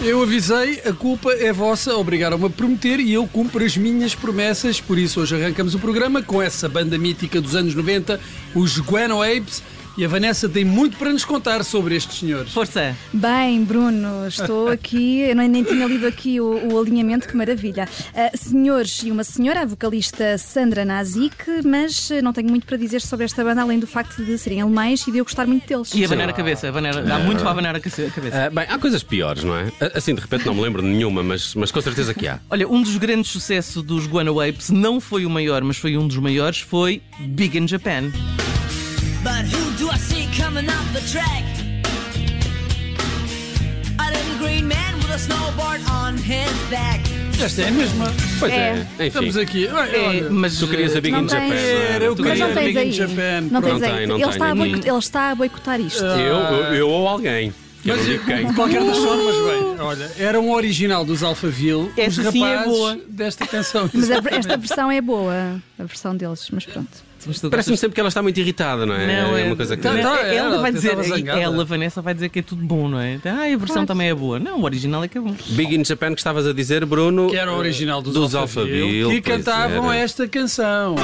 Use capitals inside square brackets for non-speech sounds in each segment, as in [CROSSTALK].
Eu avisei, a culpa é vossa, obrigaram-me a prometer e eu cumpro as minhas promessas. Por isso, hoje arrancamos o programa com essa banda mítica dos anos 90, os Guano Apes. E a Vanessa tem muito para nos contar sobre estes senhores. Força! Bem, Bruno, estou aqui, eu nem, nem tinha lido aqui o, o alinhamento, que maravilha. Uh, senhores e uma senhora, a vocalista Sandra Nazik, mas não tenho muito para dizer sobre esta banda, além do facto de serem alemães e de eu gostar muito deles. E a banar a cabeça, a banar, dá muito para abanar a cabeça. Ah, bem, há coisas piores, não é? Assim, de repente não me lembro de nenhuma, mas, mas com certeza que há. Olha, um dos grandes sucessos dos Guano Apes não foi o maior, mas foi um dos maiores, foi Big in Japan. Coming up the track? A little green man with a snowboard on his back. Esta é a mesma. Pois é, É. enfim. Estamos aqui. É, mas Tu querias a Big Não in Japan. tens. não é? Era, eu Tu Mas não querias- tens Big in aí. Japan. Não tens Não aí. tem, não ele, tem. está a Ninguém. ele está a boicotar isto. Eu, eu, eu ou alguém. Que Mas, quem. de qualquer das formas, bem, olha, era um original dos Alphaville, Esta os sim é rapazes boa. desta canção. [LAUGHS] Mas a- esta versão é boa, a versão deles, mas pronto. Parece-me sempre que ela está muito irritada, não é? Não, é uma coisa que. Tá, não, ela ela vai dizer, ela, Vanessa, vai dizer que é tudo bom, não é? Ah, a versão também é boa. Não, o original é que é bom. Big in Japan que estavas a dizer, Bruno. Que era o original dos, Dos Alphaville, Alphaville, que cantavam era. esta canção.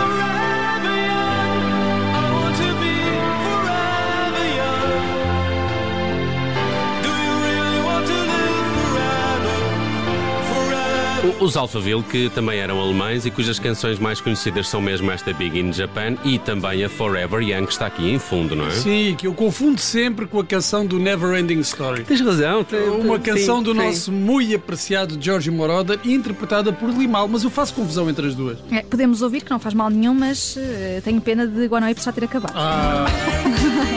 Os Alphaville, que também eram alemães e cujas canções mais conhecidas são mesmo esta Big in Japan e também a Forever Young, que está aqui em fundo, não é? Sim, que eu confundo sempre com a canção do Never Ending Story. Tens razão. tem- Uma tem- canção sim, do sim. nosso muito apreciado George Moroder, interpretada por Limal, mas eu faço confusão entre as duas. É, podemos ouvir que não faz mal nenhum, mas eh, tenho pena de Guano Apes já ter acabado. Ah, [LAUGHS]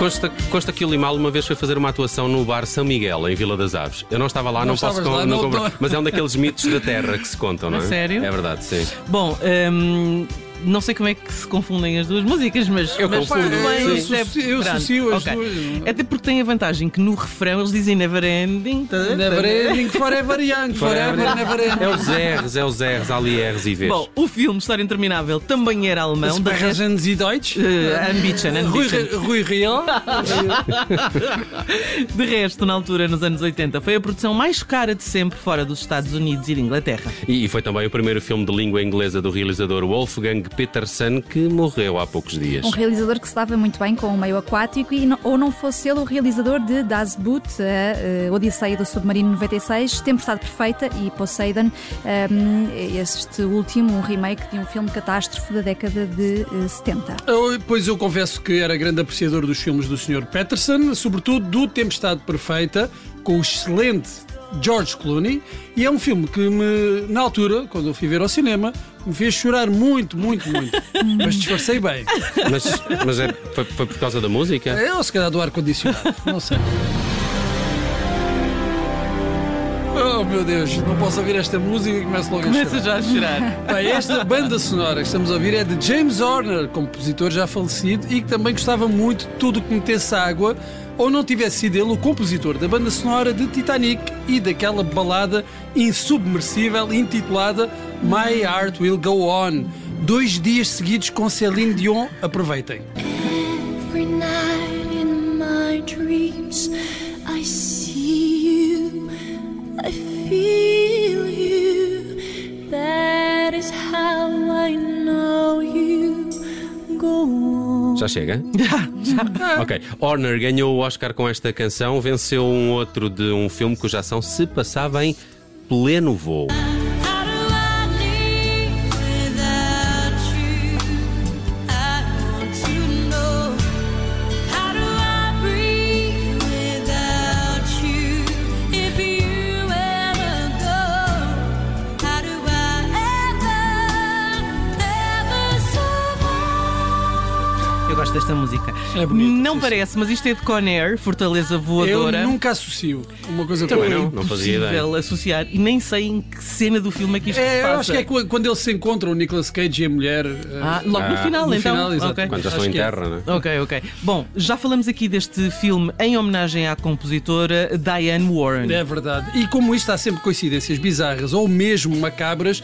Consta, consta que o Limal uma vez foi fazer uma atuação no bar São Miguel, em Vila das Aves. Eu não estava lá, Não não, posso lá, não não- mas é um daqueles mitos da terra que se contam, [LAUGHS] não é? Sério? É verdade, sim. Bom, hum, não sei como é que se confundem as duas músicas, mas. Eu mas confundo, bem, isto é- Eu associo as ok. duas. Até porque tem a vantagem que no refrão eles dizem never ending. tá, Never. Ending, Forever Young, Forever, Never Ending. É os R's, é os R's, ali R's e V's. Bom, o filme História Interminável também era alemão. Da Sprechen Sie Deutsch? Uh, Ambition, Rui, Ambition. Rui Real? [LAUGHS] De resto, na altura, nos anos 80, foi a produção mais cara de sempre fora dos Estados Unidos e da Inglaterra. E, e foi também o primeiro filme de língua inglesa do realizador Wolfgang Peterson, que morreu há poucos dias. Um realizador que se dava muito bem com o meio aquático e ou não fosse ele o realizador de Das Boot, a eh, Odisseia do Submarino 96, Tempestade Perfeita e Poseidon, um, este último, um remake de um filme catástrofe da década de eh, 70. Eu, Pois eu confesso que era grande apreciador dos filmes do Sr. Peterson, sobretudo do Tempestade Perfeita, com o excelente George Clooney, e é um filme que me, na altura, quando eu fui ver ao cinema, me fez chorar muito, muito, muito. [LAUGHS] Mas disfarcei bem. Mas, mas é- foi, foi por causa da música? É, ou se calhar do ar-condicionado, não sei. Meu Deus, não posso ouvir esta música e começo logo a chorar. Começa já a chorar. [LAUGHS] Bem, esta banda sonora que estamos a ouvir é de James Horner, compositor já falecido e que também gostava muito de tudo que metesse água ou não tivesse sido ele o compositor da banda sonora de Titanic e daquela balada insubmersível intitulada My Heart Will Go On. Dois dias seguidos com Celine Dion, aproveitem. Every night in my dreams, I see Já chega? [LAUGHS] Já, já. Ok. Horner ganhou o Oscar com esta canção, venceu um outro de um filme cuja ação se passava em pleno voo. Eu gosto desta esta música. É bonita, não sim, parece, mas isto é de Conair, Fortaleza Eu Voadora. nunca associo uma coisa com Também não, não fazia ideia. Possível associar e nem sei em que cena do filme é que isto se É, eu passa. acho que é qu- quando eles se encontram, o Nicolas Cage e a mulher. eh, Ah, logo no Ah, final, no então. final, exato. Ok. Quando já Acho estão em que é. terra, né? Ok, ok. Bom, já falamos aqui deste filme em homenagem à compositora Diane Warren. É verdade. E como isto há sempre coincidências bizarras ou mesmo macabras,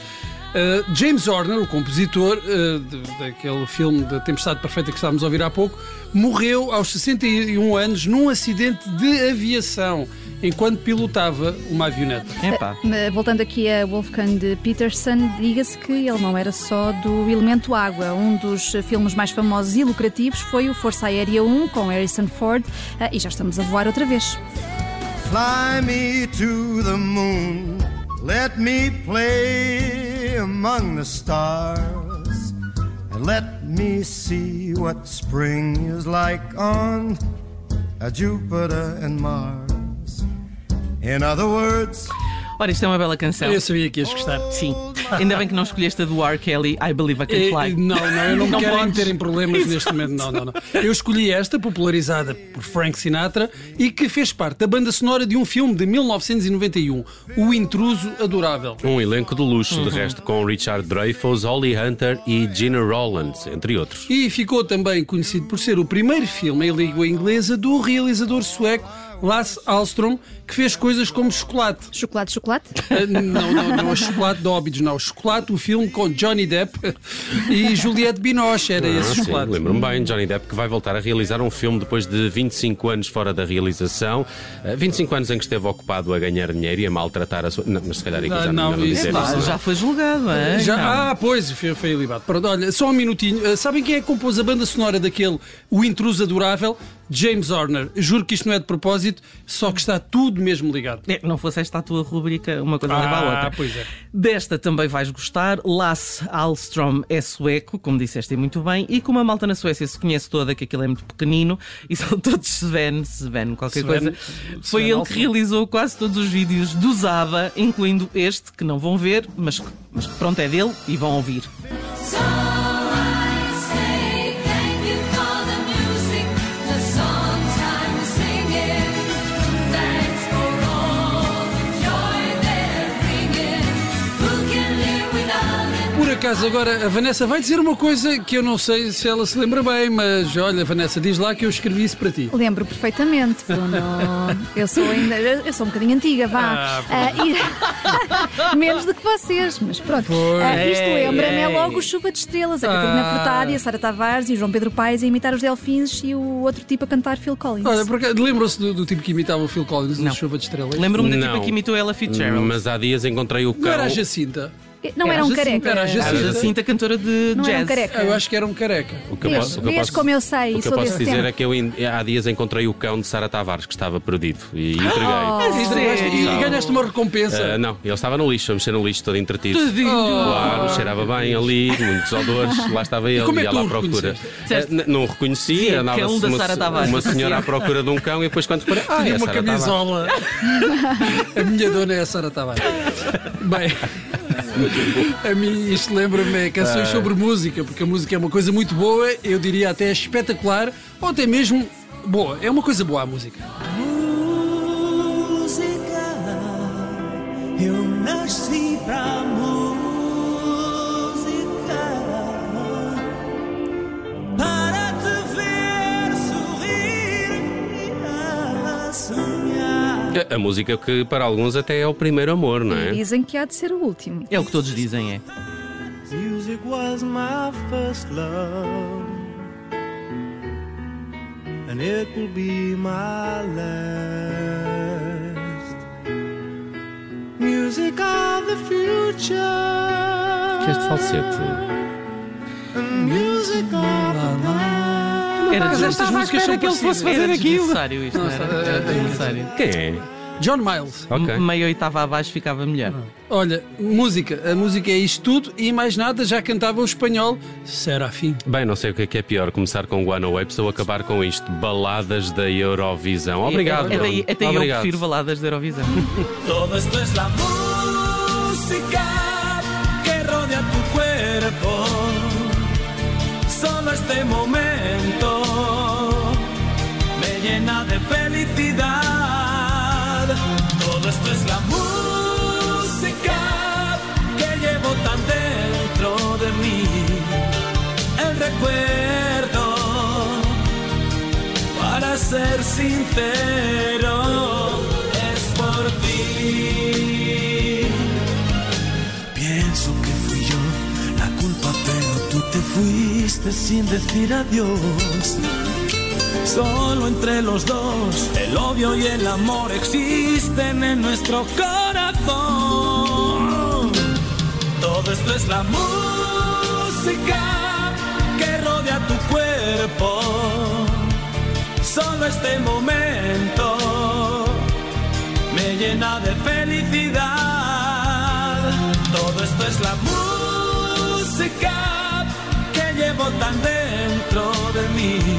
eh, James Horner, o compositor eh, de- daquele filme da Tempestade Perfeita que estávamos a ouvir há pouco, morreu aos 61 anos num acidente de aviação enquanto pilotava uma avioneta. Epá. Eh, Voltando aqui a Wolfgang Peterson, diga-se que ele não era só do elemento água. Um dos filmes mais famosos e lucrativos foi o Força Aérea 1 com Harrison Ford eh, e já estamos a voar outra vez. Fly me to the moon. Let me play among the stars. And let me see what spring is like on Jupiter and Mars. In other words, Ora, isto é uma bela canção. Eu sabia que ias gostar. Sim. Ainda bem que não escolheste a do R. Kelly, I Believe I Can Eh, Fly. eh, Não, não, eu não, Não quero podes. meter em problemas neste momento. Não, não, não. Eu escolhi esta, popularizada por Frank Sinatra e que fez parte da banda sonora de um filme de 1991, O Intruso Adorável. Um elenco de luxo, Uhum. de resto, com Richard Dreyfuss, Holly Hunter e Gina Rowlands, entre outros. E ficou também conhecido por ser o primeiro filme em língua inglesa do realizador sueco Lasse Alstrom, que fez coisas como Chocolate. Chocolate, chocolate? [LAUGHS] Eh, Não, não, não, a Chocolate de Óbidos, não. Chocolate, o filme com Johnny Depp e Juliette Binoche, era Ah, esse sim, chocolate. lembro-me bem, Johnny Depp que vai voltar a realizar um filme depois de 25 anos fora da realização. Eh, 25 anos em que esteve ocupado a ganhar dinheiro e a maltratar a sua. Não, mas se calhar aqui Ah, já não, não, não isso dizer não. isso. Epá, não é? já foi julgado, é? Já, ah, pois, foi, foi ilibado. Pronto, olha, só um minutinho. Uh, sabem quem é que compôs a banda sonora daquele O Intruso Adorável? James Horner. Juro que isto não é de propósito, só que está tudo mesmo ligado. É, não fosse esta a tua rubrica, uma coisa leva à Ah, outra. pois é. Desta também vais gostar. Lasse Alstrom é sueco, como disseste muito bem, e como a malta na Suécia se conhece toda, que aquilo é muito pequenino, e são [LAUGHS] todos Sven, Sven, qualquer Sven- coisa. Foi Sven ele Alstrom. que realizou quase todos os vídeos do Zaba, incluindo este, que não vão ver, mas, que- mas que pronto é dele e vão ouvir. Acaso, agora a Vanessa vai dizer uma coisa que eu não sei se ela se lembra bem, mas olha, Vanessa, diz lá que eu escrevi isso para ti. Lembro perfeitamente, Bruno. Eu sou ainda. Eu sou um bocadinho antiga, vá. Ah, Ah, e- [LAUGHS] Menos do que vocês, mas pronto. Ah, isto lembra-me é logo Chuva de Estrelas, a Catarina Ah. Furtado e a Sara Tavares e o João Pedro Paes a imitar os Delfins e o outro tipo a cantar Phil Collins. Olha, por acaso, lembram-se do, do tipo que imitava o Phil Collins no Chuva de Estrelas? Lembro-me da Não. tipa que imitou ela Fitzgerald. Mas há dias encontrei o Não era a cão. Jacinta? Não Era era um Jacinta, careca. era a A Jacinta. Jacinta, cantora de Não era um jazz. careca. Ah, Eu acho que era um careca. O que eu Vês- posso, o que eu vês posso- como eu sei, o que eu posso dizer tempo. é que eu in- há dias encontrei o cão de Sara Tavares que estava perdido e entreguei. E, sério? e ganhaste uma recompensa. Ah, não, ele estava no lixo, a mexer no lixo, todo entretido. Tadinho. Claro, cheirava bem ali, muitos odores, lá estava ele, como é ia lá à o procura. n- não o reconheci, Sim, andava cão da uma, Sara Tavares. uma senhora à procura de um cão e depois quando reparei, ah, Tinha é a uma Sara Tavares. camisola. [LAUGHS] a minha dona é a Sara Tavares. Bem, a mim isto lembra-me canções sobre música, porque a música é uma coisa muito boa, eu diria até espetacular, ou até mesmo boa. É uma coisa boa a música. música. Eu nasci pra música. A- A música que para alguns até é o primeiro amor, não é? Dizem que há de ser o último. É o que todos dizem, é. Music was my first love, and it will be my last. Music of the future, Que este falsete. and music of the past. Era Mas estas músicas são que ele fosse fazer Era aquilo. desnecessário isto, não era? Era desnecessário. Quem é? John Miles. Ok. Meia oitava abaixo ficava melhor. Olha, música. A música é isto tudo e mais nada, já cantava o espanhol Serafim. Bem, não sei o que é que é pior, começar com Guano Apes ou acabar com isto, baladas da Eurovisão. Obrigado. É, daí- Bruno. até eu Obrigado. prefiro baladas da Eurovisão. Todo esto es la música ser sincero, es por ti. Pienso que fui yo la culpa, pero tú te fuiste sin decir adiós. Solo entre los dos, el odio y el amor existen en nuestro corazón. Todo esto es la música que rodea tu cuerpo. Solo este momento me llena de felicidad. Todo esto es la música que llevo tan dentro de mí.